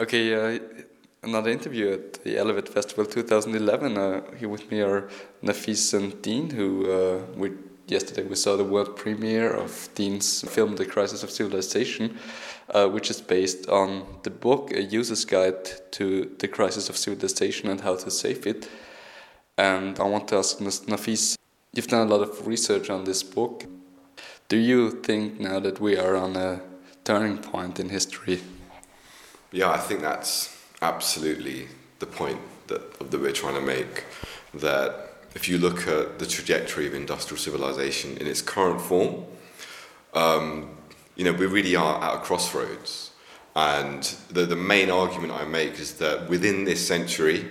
Okay, uh, another interview at the Elevate Festival 2011. Uh, here with me are Nafeez and Dean, who uh, we yesterday we saw the world premiere of Dean's film The Crisis of Civilization, uh, which is based on the book A User's Guide to the Crisis of Civilization and How to Save It. And I want to ask Nafeez, you've done a lot of research on this book. Do you think now that we are on a turning point in history? Yeah, I think that's absolutely the point that, that we're trying to make. That if you look at the trajectory of industrial civilization in its current form, um, you know, we really are at a crossroads. And the, the main argument I make is that within this century,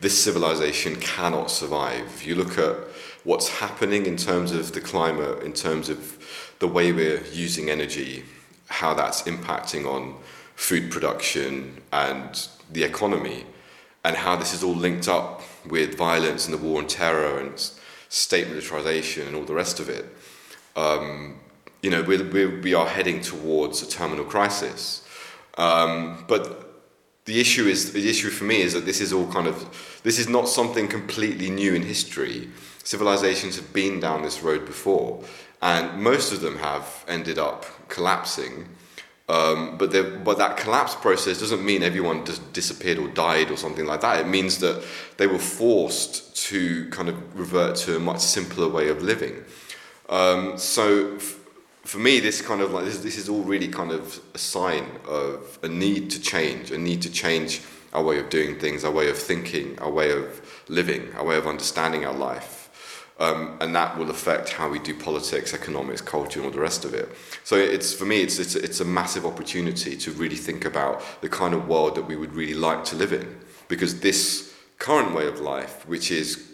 this civilization cannot survive. If you look at what's happening in terms of the climate, in terms of the way we're using energy, how that's impacting on food production and the economy, and how this is all linked up with violence and the war on terror and state militarization and all the rest of it. Um, you know, we're, we're, we are heading towards a terminal crisis. Um, but the issue is the issue for me is that this is all kind of this is not something completely new in history. Civilizations have been down this road before, and most of them have ended up collapsing um, but, but that collapse process doesn't mean everyone just disappeared or died or something like that. It means that they were forced to kind of revert to a much simpler way of living. Um, so f- for me, this kind of like this, this is all really kind of a sign of a need to change, a need to change our way of doing things, our way of thinking, our way of living, our way of understanding our life. Um, and that will affect how we do politics, economics, culture, and all the rest of it. So it's for me, it's, it's it's a massive opportunity to really think about the kind of world that we would really like to live in, because this current way of life, which is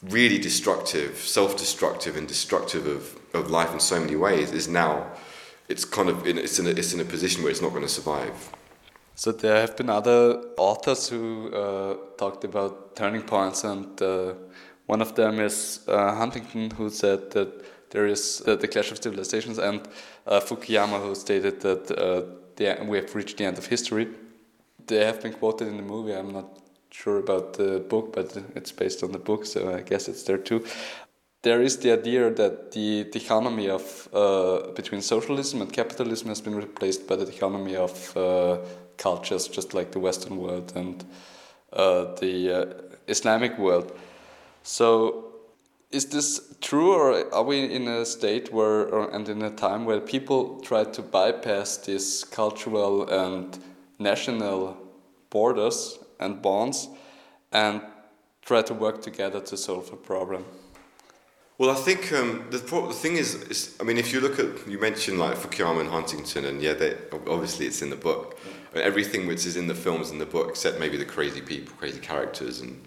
really destructive, self-destructive, and destructive of, of life in so many ways, is now it's kind of in, it's in a, it's in a position where it's not going to survive. So there have been other authors who uh, talked about turning points and. Uh, one of them is uh, Huntington, who said that there is uh, the clash of civilizations, and uh, Fukuyama, who stated that uh, the, we have reached the end of history. They have been quoted in the movie. I'm not sure about the book, but it's based on the book, so I guess it's there too. There is the idea that the dichotomy of uh, between socialism and capitalism has been replaced by the dichotomy of uh, cultures, just like the Western world and the Islamic world. So, is this true, or are we in a state where, or, and in a time where people try to bypass these cultural and national borders and bonds and try to work together to solve a problem? Well, I think um, the, the thing is, is, I mean, if you look at, you mentioned like Fukuyama and Huntington, and yeah, they, obviously it's in the book. I mean, everything which is in the films in the book, except maybe the crazy people, crazy characters, and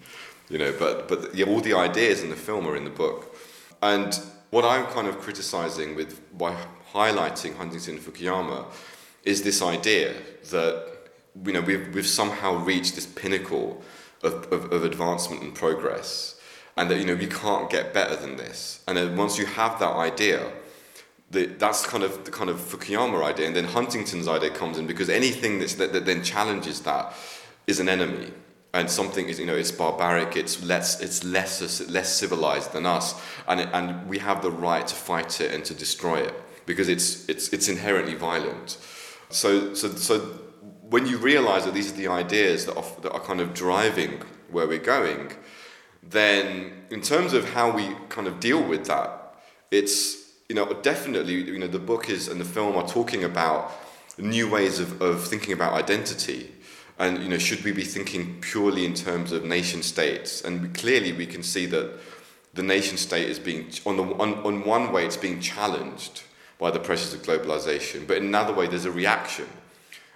you know, but but yeah, all the ideas in the film are in the book. And what I'm kind of criticizing with by highlighting Huntington and Fukuyama is this idea that you know we've we've somehow reached this pinnacle of, of, of advancement and progress, and that you know we can't get better than this. And then once you have that idea, the, that's kind of the kind of Fukuyama idea, and then Huntington's idea comes in because anything that's, that, that then challenges that is an enemy and something is you know it's barbaric it's less it's less less civilized than us and it, and we have the right to fight it and to destroy it because it's it's it's inherently violent. So so so when you realize that these are the ideas that are, that are kind of driving where we're going then in terms of how we kind of deal with that it's you know definitely you know the book is and the film are talking about new ways of, of thinking about identity and you know, should we be thinking purely in terms of nation states? And clearly, we can see that the nation state is being, on, the, on, on one way, it's being challenged by the pressures of globalization, but in another way, there's a reaction.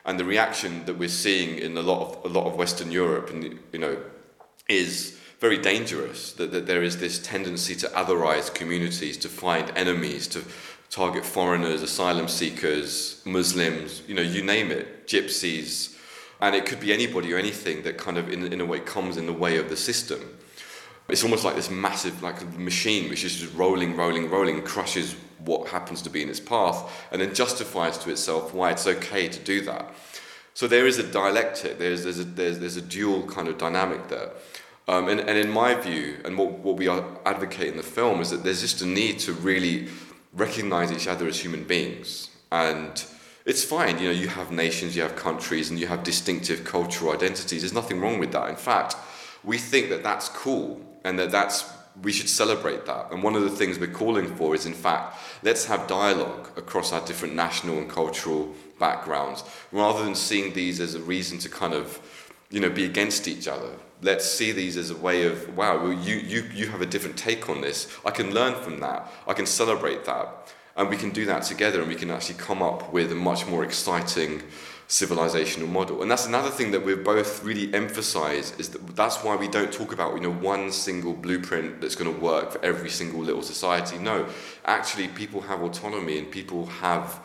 And the reaction that we're seeing in a lot of, a lot of Western Europe, and, you know, is very dangerous. That, that there is this tendency to otherize communities, to find enemies, to target foreigners, asylum seekers, Muslims, you know, you name it, gypsies, and it could be anybody or anything that kind of in, in a way comes in the way of the system it's almost like this massive like machine which is just rolling rolling rolling crushes what happens to be in its path and then justifies to itself why it's okay to do that So there is a dialectic, there's, there's, a, there's, there's a dual kind of dynamic there. Um, and, and in my view, and what, what we are advocate in the film, is that there's just a need to really recognize each other as human beings. And it's fine, you know, you have nations, you have countries, and you have distinctive cultural identities. There's nothing wrong with that. In fact, we think that that's cool and that that's we should celebrate that. And one of the things we're calling for is, in fact, let's have dialogue across our different national and cultural backgrounds, rather than seeing these as a reason to kind of, you know, be against each other. Let's see these as a way of, wow, well, you, you, you have a different take on this. I can learn from that. I can celebrate that. And we can do that together and we can actually come up with a much more exciting civilizational model. And that's another thing that we both really emphasize is that that's why we don't talk about, you know, one single blueprint that's going to work for every single little society. No, actually people have autonomy and people have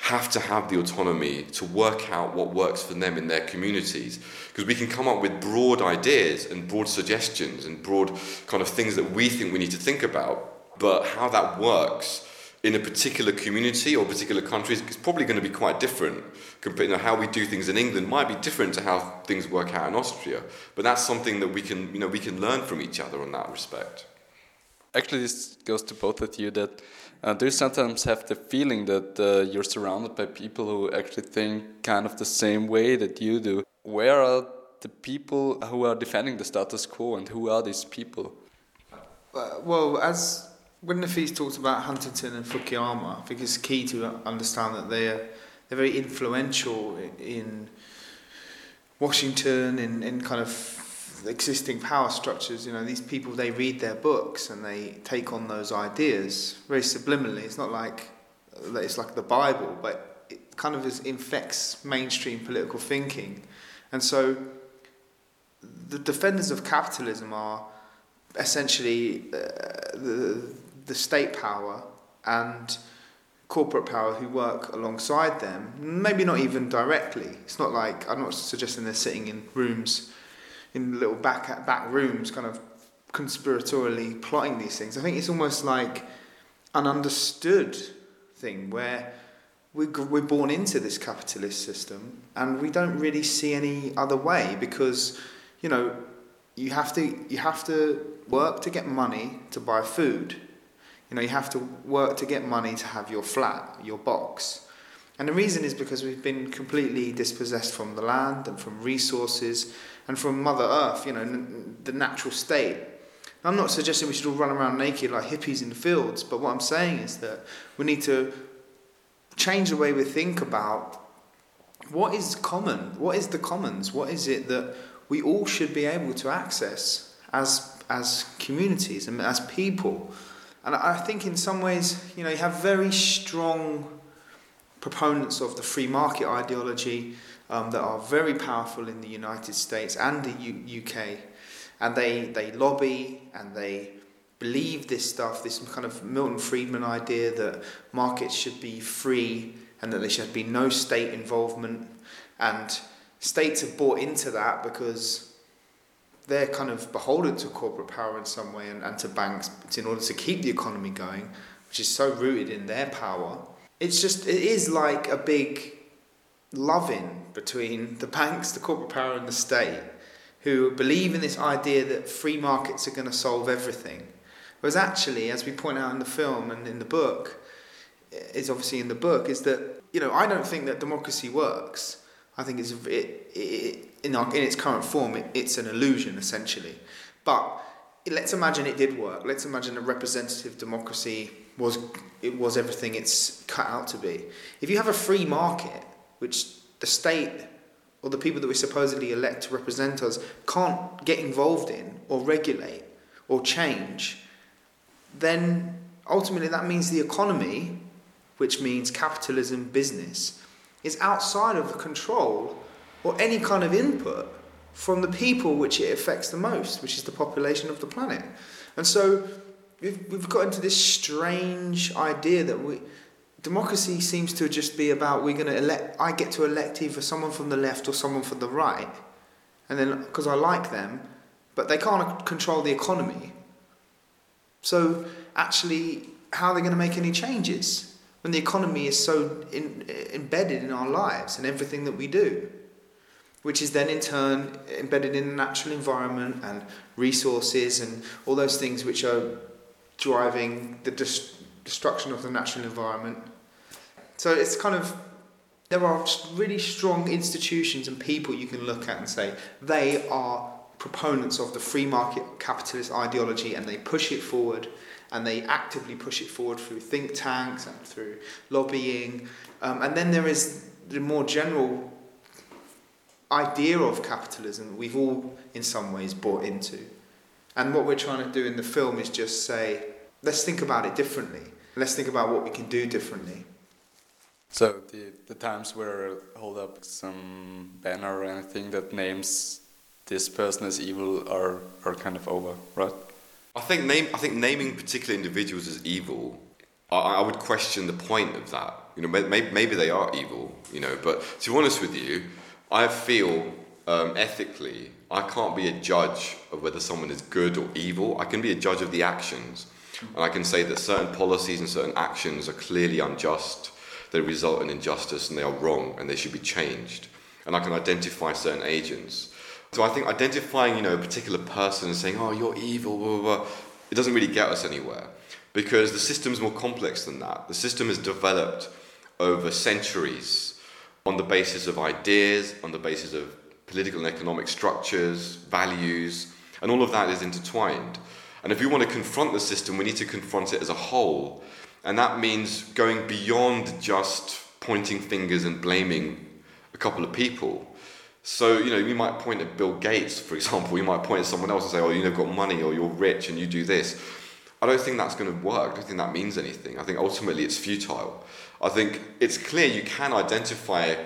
have to have the autonomy to work out what works for them in their communities because we can come up with broad ideas and broad suggestions and broad kind of things that we think we need to think about but how that works in a particular community or particular countries is probably going to be quite different. Compared, you know, how we do things in England might be different to how things work out in Austria. But that's something that we can, you know, we can learn from each other in that respect. Actually, this goes to both of you. That uh, do you sometimes have the feeling that uh, you're surrounded by people who actually think kind of the same way that you do? Where are the people who are defending the status quo, and who are these people? Uh, well, as when Nafeez talks about Huntington and Fukuyama, I think it's key to understand that they're they're very influential in Washington in, in kind of existing power structures. You know, these people they read their books and they take on those ideas very subliminally. It's not like it's like the Bible, but it kind of is, infects mainstream political thinking, and so the defenders of capitalism are essentially uh, the the state power and corporate power who work alongside them, maybe not even directly. It's not like, I'm not suggesting they're sitting in rooms, in little back, back rooms, kind of conspiratorially plotting these things. I think it's almost like an understood thing where we're born into this capitalist system and we don't really see any other way because, you know, you have to, you have to work to get money to buy food you know, you have to work to get money to have your flat, your box. And the reason is because we've been completely dispossessed from the land and from resources and from Mother Earth, you know, n- the natural state. I'm not suggesting we should all run around naked like hippies in the fields, but what I'm saying is that we need to change the way we think about what is common, what is the commons, what is it that we all should be able to access as, as communities and as people. And I think in some ways, you know, you have very strong proponents of the free market ideology um, that are very powerful in the United States and the U- UK. And they, they lobby and they believe this stuff, this kind of Milton Friedman idea that markets should be free and that there should be no state involvement. And states have bought into that because they're kind of beholden to corporate power in some way and, and to banks in order to keep the economy going, which is so rooted in their power. It's just, it is like a big loving between the banks, the corporate power, and the state, who believe in this idea that free markets are going to solve everything. Whereas actually, as we point out in the film and in the book, is obviously in the book, is that, you know, I don't think that democracy works. I think it's, it, it, in, our, in its current form, it, it's an illusion essentially. But let's imagine it did work. Let's imagine a representative democracy was it was everything it's cut out to be. If you have a free market, which the state or the people that we supposedly elect to represent us can't get involved in or regulate or change, then ultimately that means the economy, which means capitalism, business, is outside of the control or any kind of input from the people which it affects the most, which is the population of the planet. And so we've, we've got into this strange idea that we, democracy seems to just be about we're going to elect, I get to elect either someone from the left or someone from the right, and then because I like them, but they can't control the economy. So actually, how are they going to make any changes when the economy is so in, embedded in our lives and everything that we do? Which is then in turn embedded in the natural environment and resources and all those things which are driving the dis- destruction of the natural environment. So it's kind of there are really strong institutions and people you can look at and say they are proponents of the free market capitalist ideology and they push it forward and they actively push it forward through think tanks and through lobbying. Um, and then there is the more general idea of capitalism we've all, in some ways, bought into. And what we're trying to do in the film is just say, let's think about it differently. Let's think about what we can do differently. So the the times where hold up some banner or anything that names this person as evil are are kind of over, right? I think name I think naming particular individuals as evil, I, I would question the point of that. You know, maybe, maybe they are evil. You know, but to be honest with you, I feel um, ethically I can't be a judge of whether someone is good or evil. I can be a judge of the actions, and I can say that certain policies and certain actions are clearly unjust they result in injustice and they are wrong and they should be changed. And I can identify certain agents. So I think identifying, you know, a particular person and saying, oh, you're evil, blah, blah, blah, it doesn't really get us anywhere because the system's more complex than that. The system is developed over centuries on the basis of ideas, on the basis of political and economic structures, values, and all of that is intertwined. And if we want to confront the system, we need to confront it as a whole and that means going beyond just pointing fingers and blaming a couple of people. So, you know, you might point at Bill Gates, for example, you might point at someone else and say, oh, you've got money or you're rich and you do this. I don't think that's going to work. I don't think that means anything. I think ultimately it's futile. I think it's clear you can identify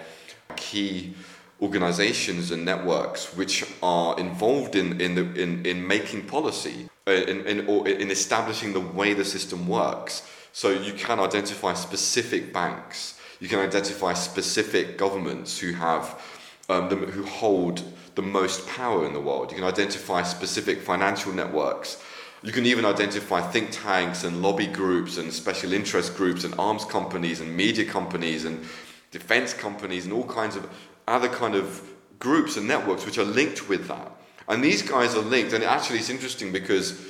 key organizations and networks which are involved in, in, the, in, in making policy, uh, in, in, or in establishing the way the system works. So you can identify specific banks, you can identify specific governments who have um, the, who hold the most power in the world. You can identify specific financial networks. You can even identify think tanks and lobby groups and special interest groups and arms companies and media companies and defense companies and all kinds of other kind of groups and networks which are linked with that. And these guys are linked, and actually it's interesting because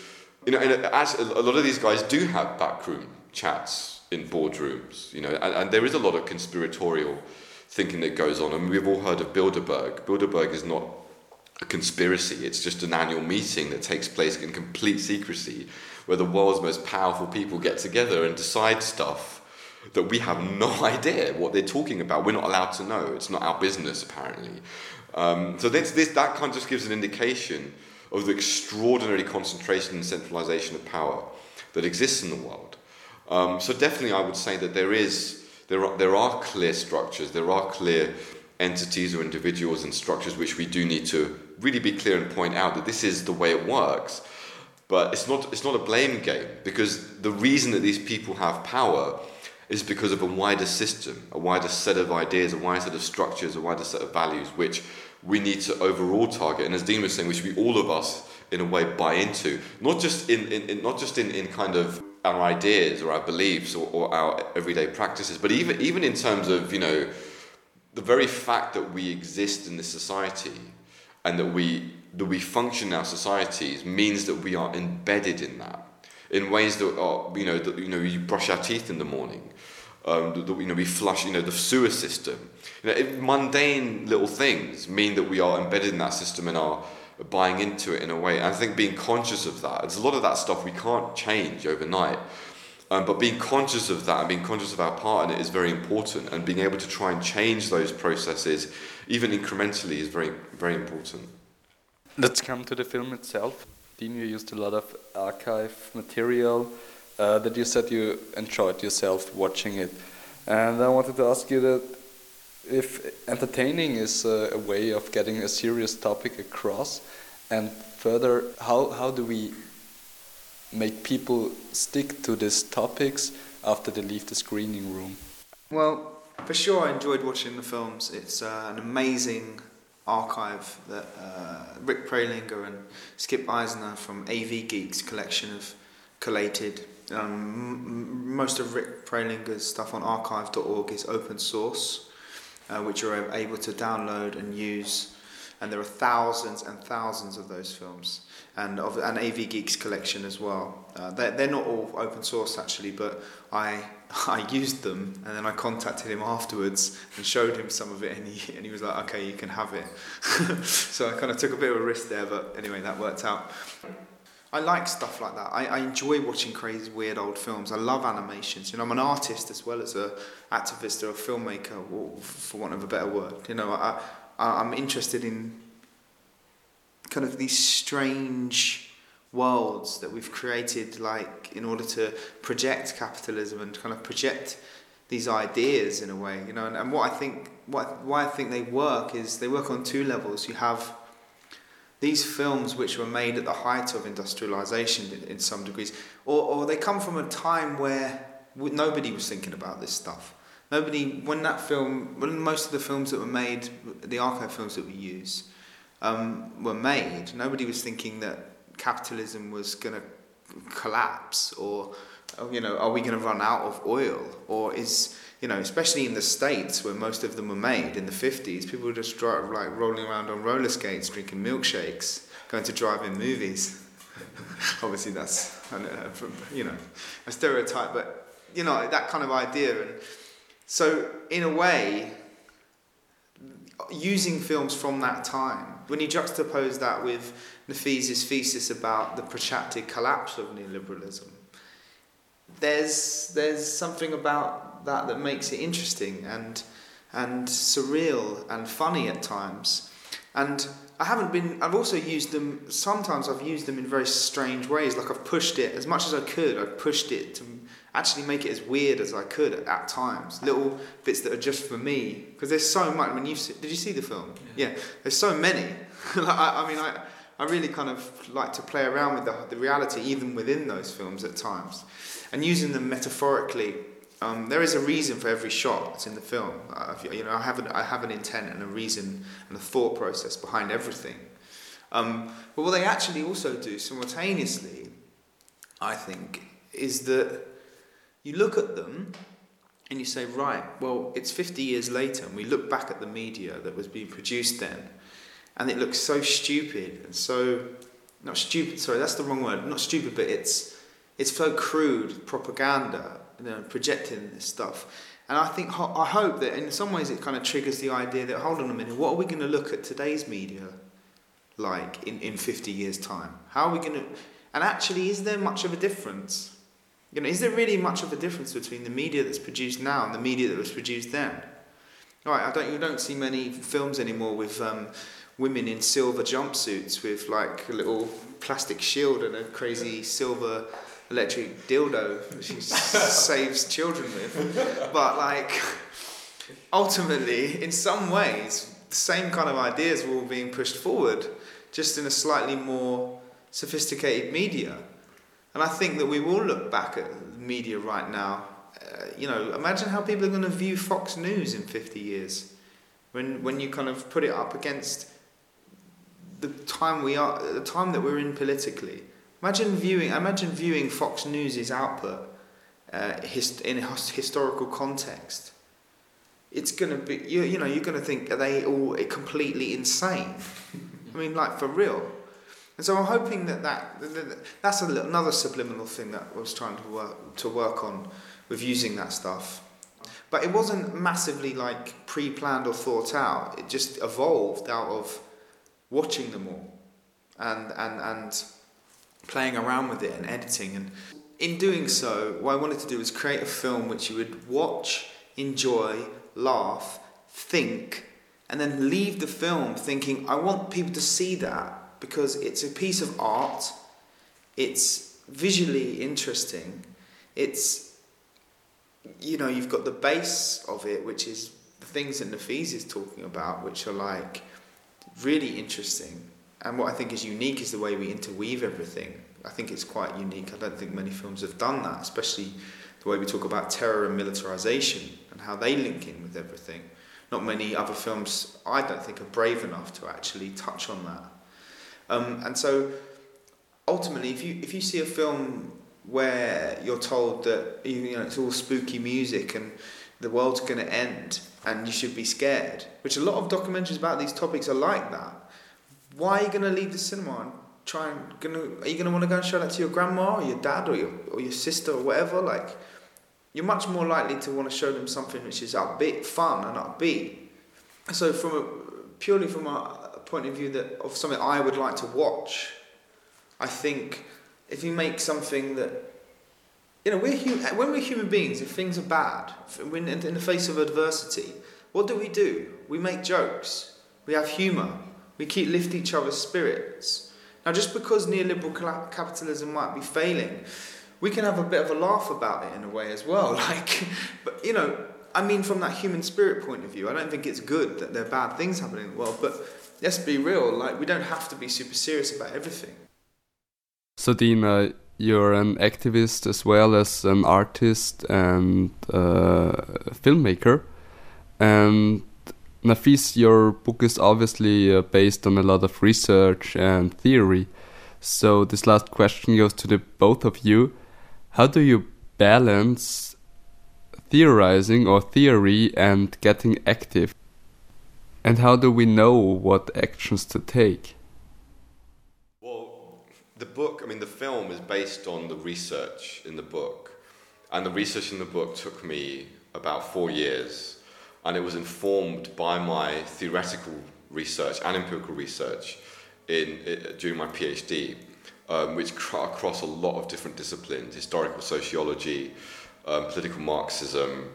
you know, a lot of these guys do have backroom chats in boardrooms, you know, and, and, there is a lot of conspiratorial thinking that goes on. I and mean, we've all heard of Bilderberg. Bilderberg is not a conspiracy, it's just an annual meeting that takes place in complete secrecy where the world's most powerful people get together and decide stuff that we have no idea what they're talking about. We're not allowed to know. It's not our business, apparently. Um, so this, this, that kind of just gives an indication of the extraordinary concentration and centralization of power that exists in the world. Um, so definitely, I would say that there is there are, there are clear structures, there are clear entities or individuals and structures which we do need to really be clear and point out that this is the way it works. But it's not it's not a blame game because the reason that these people have power is because of a wider system, a wider set of ideas, a wider set of structures, a wider set of values, which we need to overall target. And as Dean was saying, we all of us in a way buy into, not just in, in, in not just in, in kind of our ideas or our beliefs or, or our everyday practices, but even even in terms of you know the very fact that we exist in this society and that we that we function in our societies means that we are embedded in that in ways that are you know that you know you brush our teeth in the morning um, that, you know we flush you know the sewer system you know mundane little things mean that we are embedded in that system and are buying into it in a way. And I think being conscious of that, there's a lot of that stuff we can't change overnight. Um, but being conscious of that and being conscious of our part in it is very important. And being able to try and change those processes, even incrementally, is very, very important. Let's come to the film itself. Dean, you used a lot of archive material uh, that you said you enjoyed yourself watching it. And I wanted to ask you that if entertaining is a, a, way of getting a serious topic across, and further, how, how do we make people stick to these topics after they leave the screening room? Well, for sure, I enjoyed watching the films. It's uh, an amazing archive that uh, Rick Prelinger and Skip Elsheimer from AV Geeks collection have collated. Um, most of Rick Prelinger's stuff on archive.org is open source uh, which are able to download and use. And there are thousands and thousands of those films, and of an AV Geeks collection as well. Uh, they're, they're not all open source actually, but I I used them, and then I contacted him afterwards and showed him some of it, and he and he was like, "Okay, you can have it." so I kind of took a bit of a risk there, but anyway, that worked out. I like stuff like that. I, I enjoy watching crazy, weird old films. I love animations. You know, I'm an artist as well as a activist or a filmmaker, for want of a better word. You know, I, I I'm interested in kind of these strange worlds that we've created, like in order to project capitalism and kind of project these ideas in a way. You know, and, and what I think, what why I think they work is they work on two levels. You have these films which were made at the height of industrialization in, in some degrees, or, or they come from a time where nobody was thinking about this stuff. Nobody, when that film, when most of the films that were made, the archive films that we use, um, were made, nobody was thinking that capitalism was going to collapse or, you know, are we going to run out of oil or is you know, especially in the States where most of them were made in the 50s, people were just drive, like rolling around on roller skates, drinking milkshakes, going to drive-in movies. Obviously, that's, you know, a stereotype, but, you know, that kind of idea. And so, in a way, using films from that time, when you juxtapose that with Nafeez's thesis about the protracted collapse of neoliberalism, there's, there's something about that that makes it interesting and and surreal and funny at times. And I haven't been. I've also used them. Sometimes I've used them in very strange ways. Like I've pushed it as much as I could. I've pushed it to actually make it as weird as I could at, at times. Little bits that are just for me. Because there's so much. I mean, you did you see the film? Yeah. yeah there's so many. like, I, I, mean, I I really kind of like to play around with the, the reality even within those films at times, and using them metaphorically um, there is a reason for every shot that's in the film. Uh, you know, I have, an, I have an intent and a reason and a thought process behind everything. Um, but what they actually also do simultaneously, I think, is that you look at them and you say, right, well, it's 50 years later, and we look back at the media that was being produced then, and it looks so stupid and so, not stupid, sorry, that's the wrong word, not stupid, but it's, it's so crude propaganda you know, projecting this stuff. And I think I hope that in some ways it kind of triggers the idea that hold on a minute, what are we going to look at today's media like in, in 50 years' time? How are we going to and actually is there much of a difference? You know, is there really much of a difference between the media that's produced now and the media that was produced then? Right, I don't you don't see many films anymore with um, women in silver jumpsuits with like a little plastic shield and a crazy silver electric dildo she saves children with. But like, ultimately, in some ways, the same kind of ideas were all being pushed forward, just in a slightly more sophisticated media. And I think that we will look back at media right now. Uh, you know, imagine how people are going to view Fox News in 50 years. When, when you kind of put it up against the time we are, the time that we're in politically, Imagine viewing, imagine viewing Fox News' output uh, hist- in a historical context. It's gonna be, you, you know, you're gonna think, are they all completely insane? I mean, like for real. And so I'm hoping that, that, that that's a, another subliminal thing that I was trying to work to work on with using that stuff. But it wasn't massively like pre-planned or thought out. It just evolved out of watching them all, and and and playing around with it and editing. And in doing so, what I wanted to do was create a film which you would watch, enjoy, laugh, think, and then leave the film thinking, I want people to see that because it's a piece of art, it's visually interesting, it's, you know, you've got the base of it, which is the things that Nafeez is talking about, which are like really interesting and what I think is unique is the way we interweave everything. I think it's quite unique. I don't think many films have done that, especially the way we talk about terror and militarization and how they link in with everything. Not many other films, I don't think, are brave enough to actually touch on that. Um, and so, ultimately, if you if you see a film where you're told that you know it's all spooky music and the world's going to end, and you should be scared. Which a lot of documentaries about these topics are like that. Why are you gonna leave the cinema and try and gonna? Are you gonna want to go and show that to your grandma or your dad or your or your sister or whatever? Like, you're much more likely to want to show them something which is upbeat, fun, and upbeat. So, from a purely from a point of view that of something I would like to watch, I think if you make something that you know we're hum- when we're human beings, if things are bad, when in the face of adversity, what do we do? We make jokes. We have humour. We keep lift each other's spirits. Now, just because neoliberal capitalism might be failing, we can have a bit of a laugh about it in a way as well. Like, but you know, I mean, from that human spirit point of view, I don't think it's good that there are bad things happening in the world. But let's be real. Like, we don't have to be super serious about everything. So, Dina, you're an activist as well as an artist and uh, filmmaker, and Nafeez, your book is obviously uh, based on a lot of research and theory. So this last question goes to the both of you. How do you balance theorizing or theory and getting active? And how do we know what actions to take? Well, the book, I mean, the film is based on the research in the book. And the research in the book took me about four years and it was informed by my theoretical research and empirical research in, in during my PhD, um, which across a lot of different disciplines: historical sociology, um, political Marxism,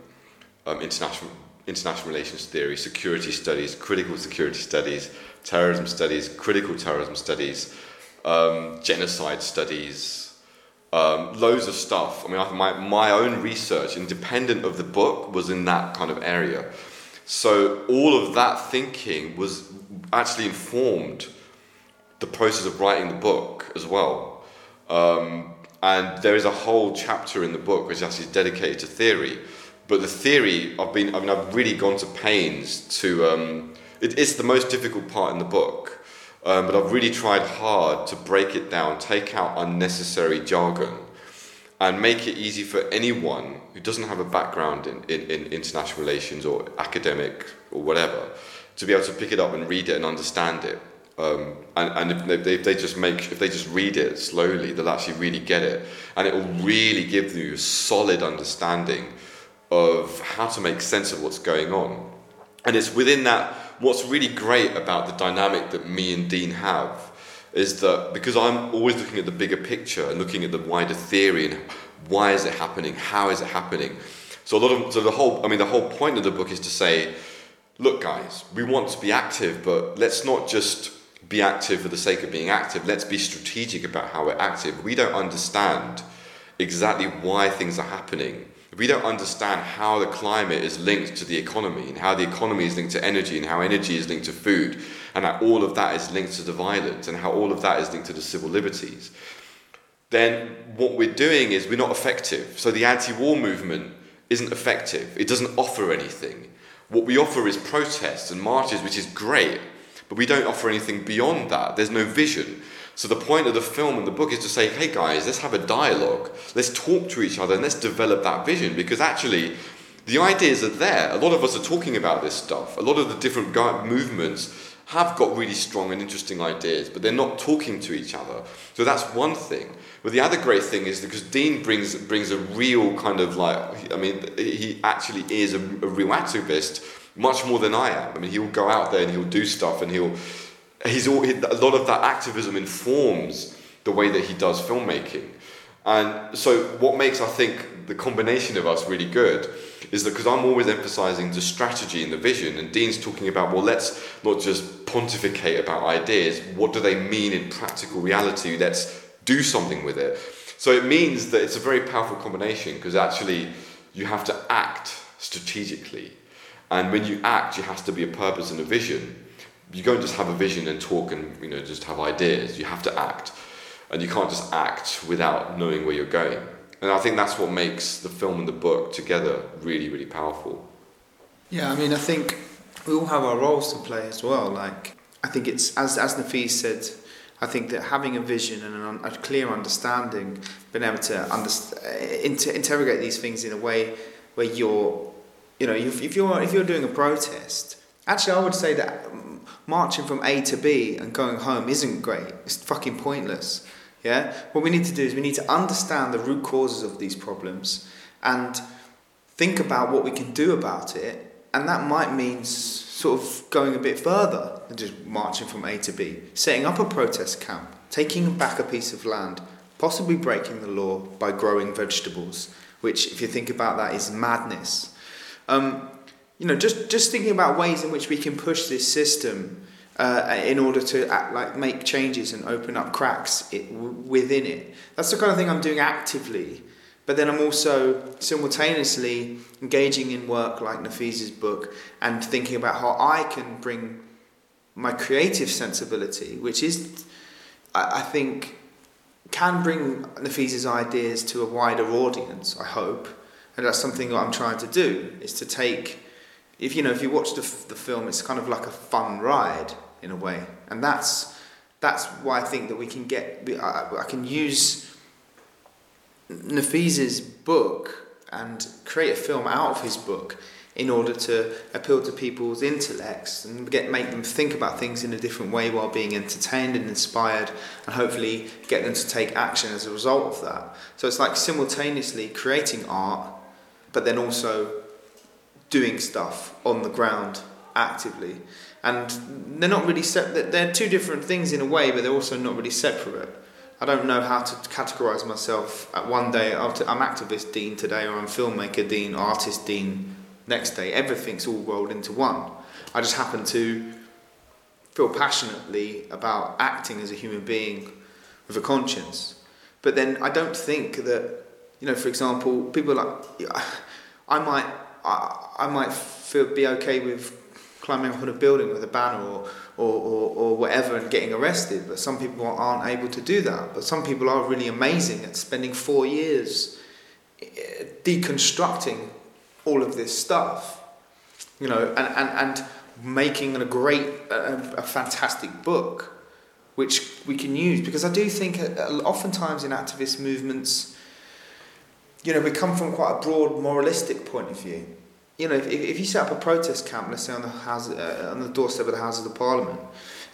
um, international international relations theory, security studies, critical security studies, terrorism studies, critical terrorism studies, um, genocide studies, um, loads of stuff. I mean, my, my own research, independent of the book, was in that kind of area. So all of that thinking was actually informed the process of writing the book as well. Um, and there is a whole chapter in the book which is actually dedicated to theory. But the theory, I've been, I mean, I've really gone to pains to. Um, it, it's the most difficult part in the book um, but I've really tried hard to break it down, take out unnecessary jargon, and make it easy for anyone who doesn't have a background in, in, in international relations or academic or whatever to be able to pick it up and read it and understand it. Um, and, and if they, if they just make if they just read it slowly, they'll actually really get it, and it will really give you a solid understanding of how to make sense of what's going on. And it's within that what's really great about the dynamic that me and Dean have is that because I'm always looking at the bigger picture and looking at the wider theory and why is it happening, how is it happening. So a lot of so the whole I mean the whole point of the book is to say, look guys, we want to be active, but let's not just be active for the sake of being active. Let's be strategic about how we're active. We don't understand exactly why things are happening we don't understand how the climate is linked to the economy and how the economy is linked to energy and how energy is linked to food and how all of that is linked to the violence and how all of that is linked to the civil liberties, then what we're doing is we're not effective. So the anti war movement isn't effective, it doesn't offer anything. What we offer is protests and marches, which is great, but we don't offer anything beyond that. There's no vision. So the point of the film and the book is to say, hey guys, let's have a dialogue. Let's talk to each other and let's develop that vision because actually the ideas are there. A lot of us are talking about this stuff. A lot of the different movements have got really strong and interesting ideas, but they're not talking to each other. So that's one thing. But the other great thing is because Dean brings brings a real kind of like I mean he actually is a, a real activist much more than I am. I mean he'll go out there and he'll do stuff and he'll he's all, a lot of that activism informs the way that he does filmmaking. And so, what makes I think the combination of us really good is that because I'm always emphasizing the strategy and the vision, and Dean's talking about, well, let's not just pontificate about ideas, what do they mean in practical reality? Let's do something with it. So, it means that it's a very powerful combination because actually you have to act strategically. And when you act, you have to be a purpose and a vision you don't just have a vision and talk and you know just have ideas. You have to act, and you can't just act without knowing where you're going. And I think that's what makes the film and the book together really, really powerful. Yeah, I mean, I think we all have our roles to play as well. Like, I think it's as as Nafeez said. I think that having a vision and a clear understanding, being able to underst- eh, inter- interrogate these things in a way where you're you know, if, if you're if you're doing a protest, actually, I would say that um, marching from A to B and going home isn't great. It's fucking pointless. Yeah. What we need to do is we need to understand the root causes of these problems and think about what we can do about it, and that might mean sort of going a bit further than just marching from A to B, setting up a protest camp, taking back a piece of land, possibly breaking the law by growing vegetables, which, if you think about that, is madness. Um, you know, just just thinking about ways in which we can push this system uh, in order to act, like make changes and open up cracks it, w- within it. That's the kind of thing I'm doing actively. But then I'm also simultaneously engaging in work like Nafeez's book and thinking about how I can bring my creative sensibility, which is, I, I think, can bring Nafeez's ideas to a wider audience. I hope, and that's something that I'm trying to do. Is to take, if you know, if you watch the, the film, it's kind of like a fun ride in a way, and that's that's why I think that we can get. I, I can use Nafeez's book and create a film out of his book in order to appeal to people's intellects and get make them think about things in a different way while being entertained and inspired and hopefully get them to take action as a result of that. So it's like simultaneously creating art but then also doing stuff on the ground actively. And they're not really set they're two different things in a way but they're also not really separate. I don't know how to categorize myself. At one day, oh, I'm activist Dean today, or I'm filmmaker Dean, artist Dean, next day. Everything's all rolled into one. I just happen to feel passionately about acting as a human being with a conscience. But then I don't think that, you know, for example, people like, I might, I, I might feel, be okay with climbing up on a building with a banner or, or, or, or whatever and getting arrested, but some people aren't able to do that. But some people are really amazing at spending four years eh, deconstructing all of this stuff, you know, and, and, and making a great, a, a fantastic book which we can use because I do think uh, oftentimes in activist movements, you know, we come from quite a broad moralistic point of view. You know, if, if you set up a protest camp, let's say on the house, uh, on the doorstep of the Houses of the Parliament,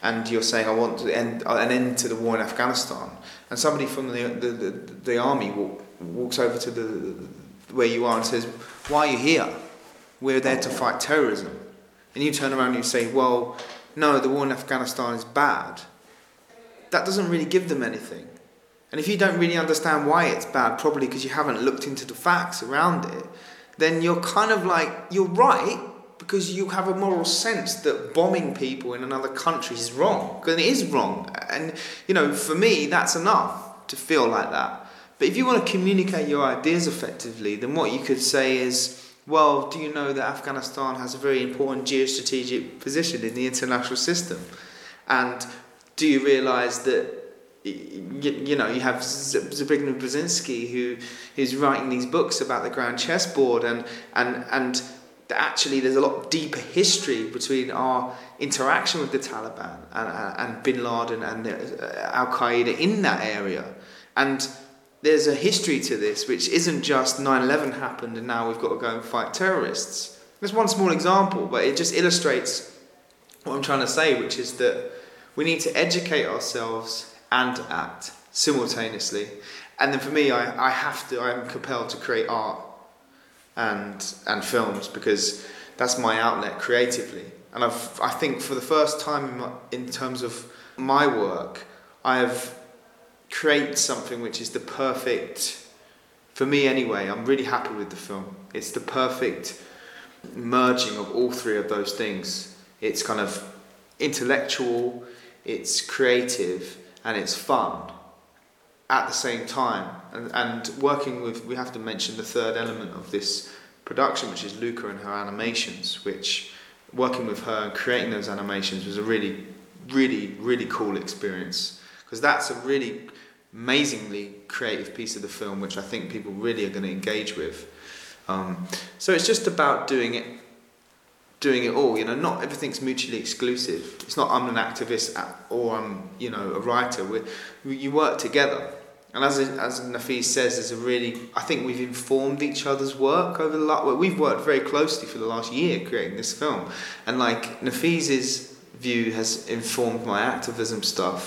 and you're saying I want to end an end to the war in Afghanistan, and somebody from the the, the, the army walk, walks over to the where you are and says, Why are you here? We're there to fight terrorism. And you turn around and you say, Well, no, the war in Afghanistan is bad. That doesn't really give them anything. And if you don't really understand why it's bad, probably because you haven't looked into the facts around it, then you're kind of like, you're right, because you have a moral sense that bombing people in another country is wrong. Because it is wrong. And, you know, for me, that's enough to feel like that. But if you want to communicate your ideas effectively, then what you could say is, well, do you know that Afghanistan has a very important geostrategic position in the international system? And do you realize that you, you know you have Zbigniew Brzezinski who is writing these books about the grand chessboard and and and actually there's a lot deeper history between our interaction with the Taliban and, and, bin Laden and uh, Al Qaeda in that area and there's a history to this, which isn't just 9 11 happened and now we've got to go and fight terrorists. There's one small example, but it just illustrates what I'm trying to say, which is that we need to educate ourselves and act simultaneously. And then for me, I, I have to, I'm compelled to create art and, and films because that's my outlet creatively. And I've, I think for the first time in, my, in terms of my work, I have created something which is the perfect, for me anyway, I'm really happy with the film. It's the perfect merging of all three of those things. It's kind of intellectual, it's creative, and it's fun at the same time. And, and working with, we have to mention the third element of this production, which is Luca and her animations, which working with her and creating those animations was a really, really, really cool experience because that's a really amazingly creative piece of the film, which I think people really are going to engage with. Um, so it's just about doing it, doing it all. You know, not everything's mutually exclusive. It's not I'm an activist or I'm you know a writer. we you work together, And as as Nafeez says, there's a really I think we've informed each other's work over the last. We've worked very closely for the last year creating this film, and like Nafeez's view has informed my activism stuff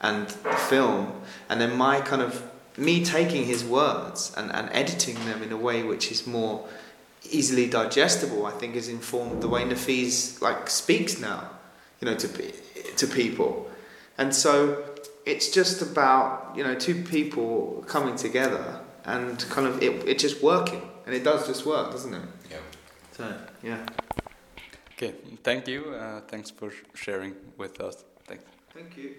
and the film, and then my kind of me taking his words and, and editing them in a way which is more easily digestible. I think has informed the way Nafeez like speaks now, you know, to to people, and so it's just about you know two people coming together and kind of it, it just working and it does just work doesn't it Yeah. so yeah Okay, thank you. Uh, thanks for sharing with us. Thanks. thank you